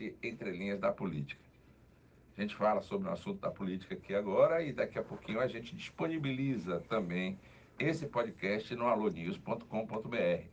podcast Entre Linhas da Política. A gente fala sobre o assunto da política aqui agora e daqui a pouquinho a gente disponibiliza também esse podcast no alonius.com.br.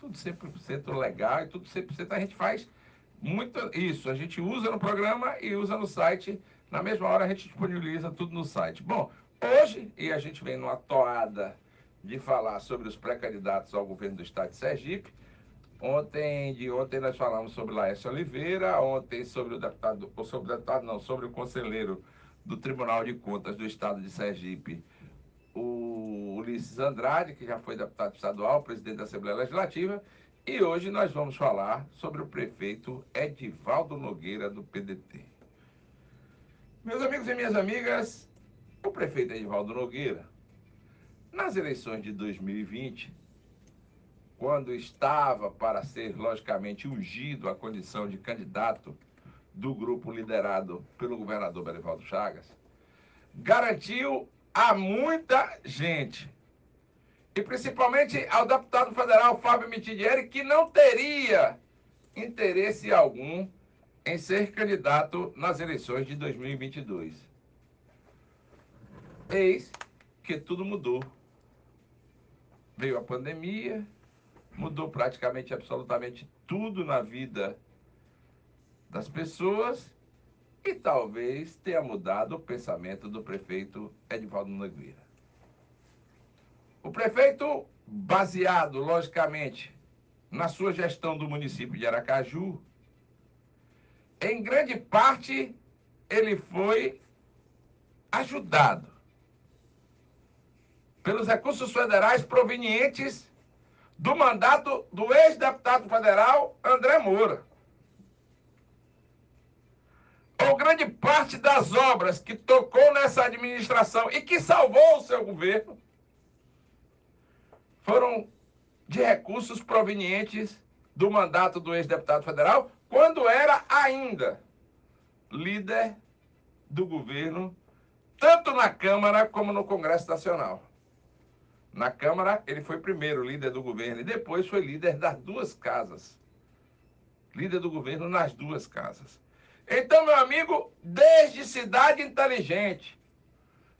Tudo 100% legal e tudo 100% a gente faz muito isso. A gente usa no programa e usa no site. Na mesma hora a gente disponibiliza tudo no site. Bom, hoje, e a gente vem numa toada de falar sobre os pré-candidatos ao governo do estado de Sergipe, Ontem, de ontem nós falamos sobre Laércio Oliveira, ontem sobre o deputado, sobre o deputado não, sobre o conselheiro do Tribunal de Contas do Estado de Sergipe, o Ulisses Andrade, que já foi deputado estadual, presidente da Assembleia Legislativa, e hoje nós vamos falar sobre o prefeito Edivaldo Nogueira, do PDT. Meus amigos e minhas amigas, o prefeito Edivaldo Nogueira, nas eleições de 2020, quando estava para ser, logicamente, ungido à condição de candidato do grupo liderado pelo governador Belivaldo Chagas, garantiu a muita gente, e principalmente ao deputado federal Fábio Mitidieri, que não teria interesse algum em ser candidato nas eleições de 2022. Eis que tudo mudou. Veio a pandemia, mudou praticamente absolutamente tudo na vida das pessoas e talvez tenha mudado o pensamento do prefeito Edvaldo Nogueira. O prefeito, baseado, logicamente, na sua gestão do município de Aracaju, em grande parte ele foi ajudado pelos recursos federais provenientes do mandato do ex-deputado federal André Moura. Ou grande parte das obras que tocou nessa administração e que salvou o seu governo foram de recursos provenientes do mandato do ex-deputado federal, quando era ainda líder do governo, tanto na Câmara como no Congresso Nacional. Na Câmara, ele foi primeiro líder do governo e depois foi líder das duas casas. Líder do governo nas duas casas. Então, meu amigo, desde cidade inteligente,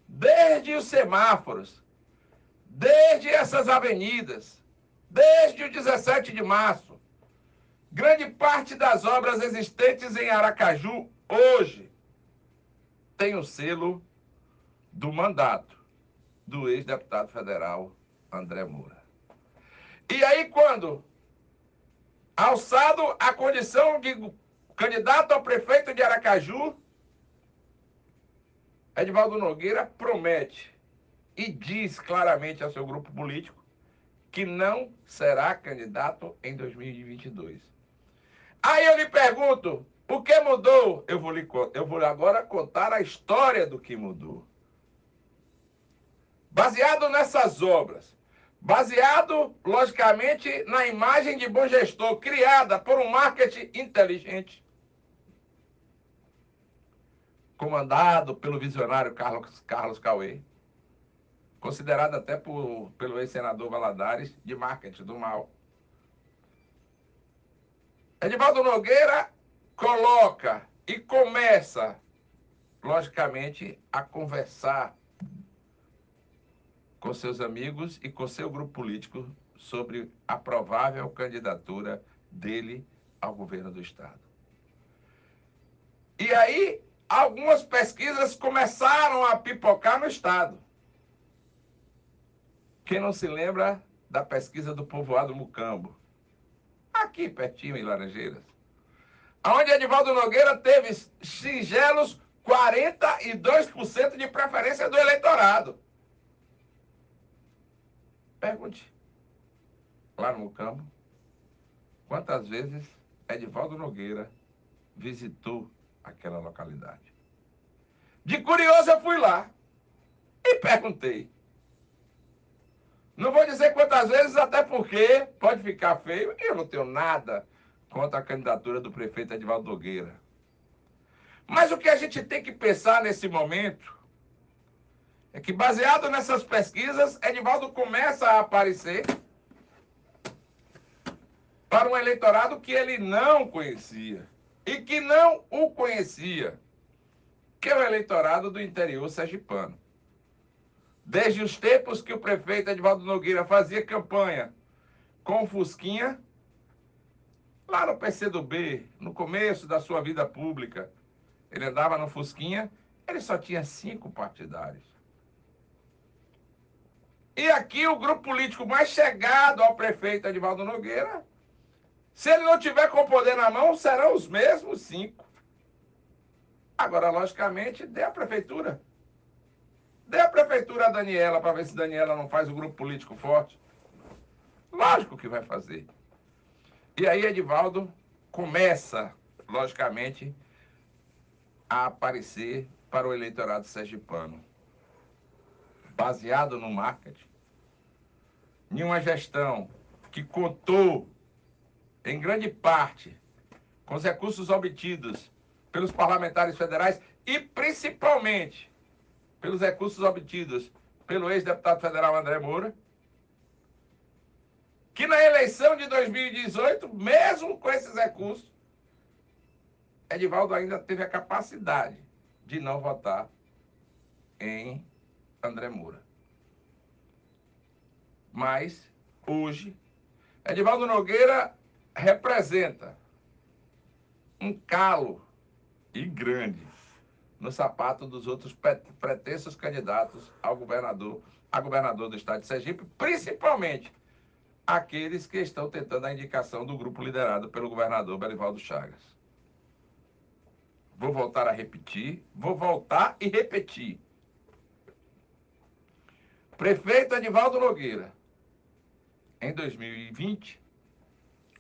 desde os semáforos, desde essas avenidas, desde o 17 de março, grande parte das obras existentes em Aracaju hoje tem o selo do mandato do ex-deputado federal André Moura. E aí, quando alçado a condição de candidato a prefeito de Aracaju, Edvaldo Nogueira promete e diz claramente ao seu grupo político que não será candidato em 2022. Aí eu lhe pergunto, o que mudou? Eu vou, lhe, eu vou agora contar a história do que mudou. Baseado nessas obras, baseado, logicamente, na imagem de bom gestor criada por um marketing inteligente, comandado pelo visionário Carlos, Carlos Cauê, considerado até por, pelo ex-senador Valadares de marketing do mal. Edivaldo Nogueira coloca e começa, logicamente, a conversar com seus amigos e com seu grupo político sobre a provável candidatura dele ao governo do Estado. E aí, algumas pesquisas começaram a pipocar no Estado. Quem não se lembra da pesquisa do povoado Mucambo? Aqui pertinho, em Laranjeiras. Onde Edivaldo Nogueira teve singelos 42% de preferência do eleitorado. Pergunte lá no campo quantas vezes Edivaldo Nogueira visitou aquela localidade. De curioso eu fui lá e perguntei. Não vou dizer quantas vezes, até porque pode ficar feio eu não tenho nada contra a candidatura do prefeito Edivaldo Nogueira. Mas o que a gente tem que pensar nesse momento é que, baseado nessas pesquisas, Edivaldo começa a aparecer para um eleitorado que ele não conhecia. e que não o conhecia, que é o eleitorado do interior sergipano. Desde os tempos que o prefeito Edvaldo Nogueira fazia campanha com o Fusquinha, lá no PCdoB, no começo da sua vida pública, ele andava no Fusquinha, ele só tinha cinco partidários. E aqui o grupo político mais chegado ao prefeito Edvaldo Nogueira, se ele não tiver com o poder na mão, serão os mesmos cinco. Agora, logicamente, dê a prefeitura. Dê a prefeitura a Daniela para ver se Daniela não faz o grupo político forte. Lógico que vai fazer. E aí Edivaldo começa, logicamente, a aparecer para o eleitorado sergipano baseado no marketing, em uma gestão que contou, em grande parte, com os recursos obtidos pelos parlamentares federais e principalmente pelos recursos obtidos pelo ex-deputado federal André Moura, que na eleição de 2018, mesmo com esses recursos, Edivaldo ainda teve a capacidade de não votar em André Moura. Mas, hoje, Edivaldo Nogueira representa um calo e grande no sapato dos outros pretensos candidatos ao governador, a governador do estado de Sergipe, principalmente aqueles que estão tentando a indicação do grupo liderado pelo governador Belivaldo Chagas. Vou voltar a repetir, vou voltar e repetir. Prefeito Edivaldo Nogueira, em 2020,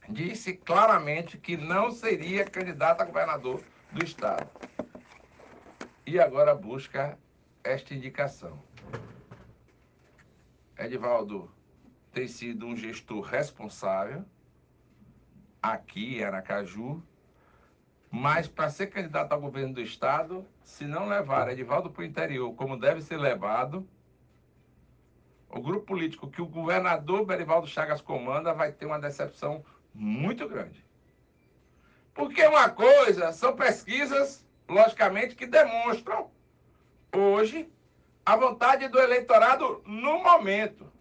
disse claramente que não seria candidato a governador do estado. E agora busca esta indicação. Edivaldo tem sido um gestor responsável aqui em Aracaju, mas para ser candidato ao governo do estado, se não levar Edivaldo para o interior como deve ser levado, o grupo político que o governador Berivaldo Chagas comanda vai ter uma decepção muito grande. Porque uma coisa são pesquisas, logicamente, que demonstram hoje a vontade do eleitorado no momento.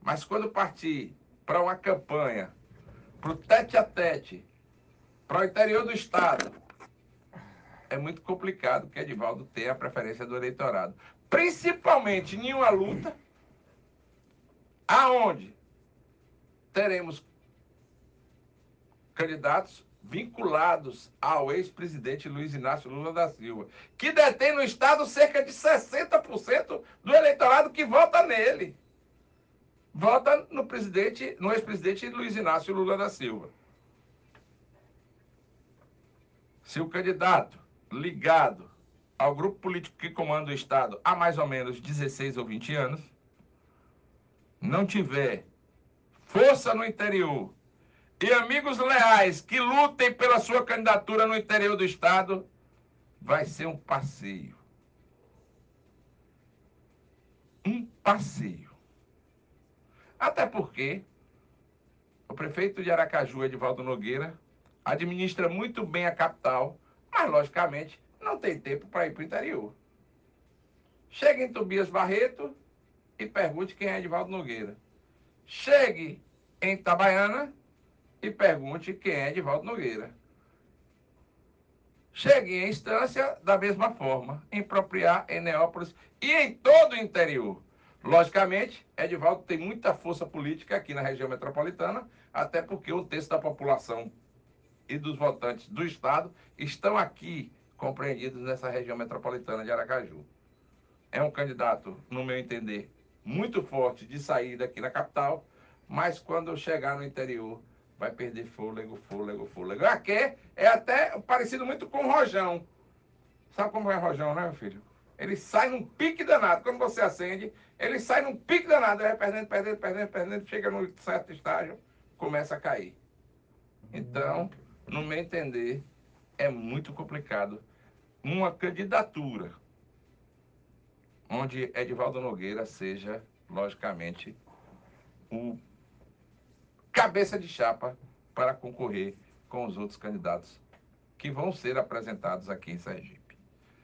Mas quando partir para uma campanha, para o tete a tete, para o interior do Estado, é muito complicado que Edivaldo tenha a preferência do eleitorado principalmente em uma luta aonde teremos candidatos vinculados ao ex-presidente Luiz Inácio Lula da Silva, que detém no estado cerca de 60% do eleitorado que vota nele. Vota no presidente, no ex-presidente Luiz Inácio Lula da Silva. Se o candidato ligado ao grupo político que comanda o Estado há mais ou menos 16 ou 20 anos, não tiver força no interior e amigos leais que lutem pela sua candidatura no interior do Estado, vai ser um passeio. Um passeio. Até porque o prefeito de Aracaju, Edivaldo Nogueira, administra muito bem a capital, mas, logicamente, não tem tempo para ir para o interior. Chegue em Tobias Barreto e pergunte quem é Edvaldo Nogueira. Chegue em Itabaiana e pergunte quem é Edvaldo Nogueira. Chegue em Instância da mesma forma, em Propriar, em Neópolis e em todo o interior. Logicamente, Edivaldo tem muita força política aqui na região metropolitana, até porque um terço da população e dos votantes do Estado estão aqui compreendidos nessa região metropolitana de Aracaju. É um candidato, no meu entender, muito forte de saída aqui na capital, mas quando chegar no interior vai perder fôlego, fôlego, fôlego. Aqui é até parecido muito com o Rojão. Sabe como é o Rojão, né, meu filho? Ele sai num pique danado. Quando você acende, ele sai num pique danado. Ele vai perdendo, perdendo, perdendo, perdendo. Chega num certo estágio, começa a cair. Então, no meu entender, é muito complicado uma candidatura onde Edivaldo Nogueira seja, logicamente, o cabeça de chapa para concorrer com os outros candidatos que vão ser apresentados aqui em Sergipe.